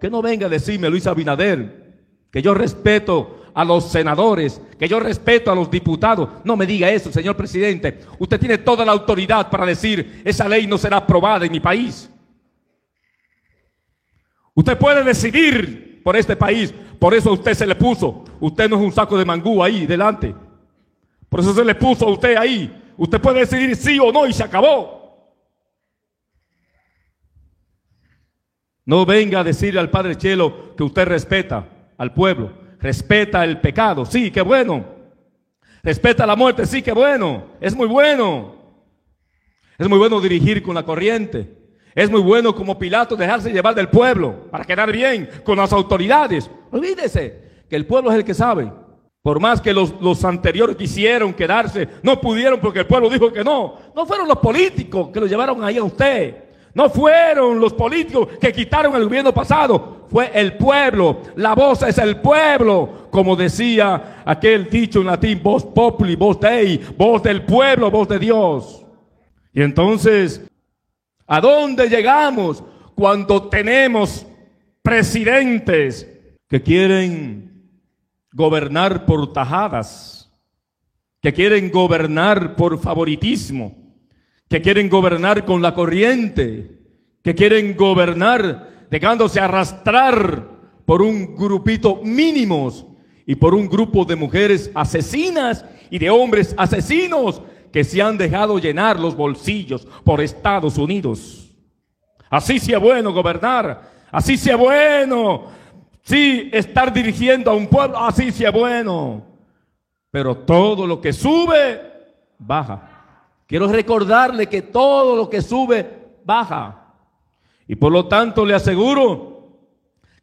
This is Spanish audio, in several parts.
que no venga a decirme Luis Abinader, que yo respeto a los senadores, que yo respeto a los diputados. No me diga eso, señor presidente. Usted tiene toda la autoridad para decir, esa ley no será aprobada en mi país. Usted puede decidir por este país, por eso a usted se le puso. Usted no es un saco de mangú ahí delante. Por eso se le puso a usted ahí. Usted puede decidir sí o no y se acabó. No venga a decirle al Padre Chelo que usted respeta al pueblo respeta el pecado, sí, qué bueno. Respeta la muerte, sí, qué bueno. Es muy bueno. Es muy bueno dirigir con la corriente. Es muy bueno como Pilato dejarse llevar del pueblo para quedar bien con las autoridades. Olvídese que el pueblo es el que sabe. Por más que los, los, anteriores quisieron quedarse, no pudieron porque el pueblo dijo que no. No fueron los políticos que lo llevaron ahí a usted. No fueron los políticos que quitaron el gobierno pasado, fue el pueblo. La voz es el pueblo, como decía aquel dicho en latín, voz populi, voz dei, voz del pueblo, voz de Dios. Y entonces, ¿a dónde llegamos cuando tenemos presidentes que quieren gobernar por tajadas, que quieren gobernar por favoritismo? Que quieren gobernar con la corriente, que quieren gobernar dejándose arrastrar por un grupito mínimos y por un grupo de mujeres asesinas y de hombres asesinos que se han dejado llenar los bolsillos por Estados Unidos. Así sea bueno gobernar, así sea bueno, sí, estar dirigiendo a un pueblo, así sea bueno. Pero todo lo que sube, baja. Quiero recordarle que todo lo que sube, baja. Y por lo tanto le aseguro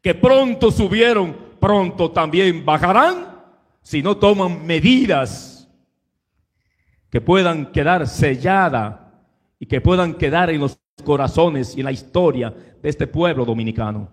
que pronto subieron, pronto también bajarán si no toman medidas que puedan quedar selladas y que puedan quedar en los corazones y en la historia de este pueblo dominicano.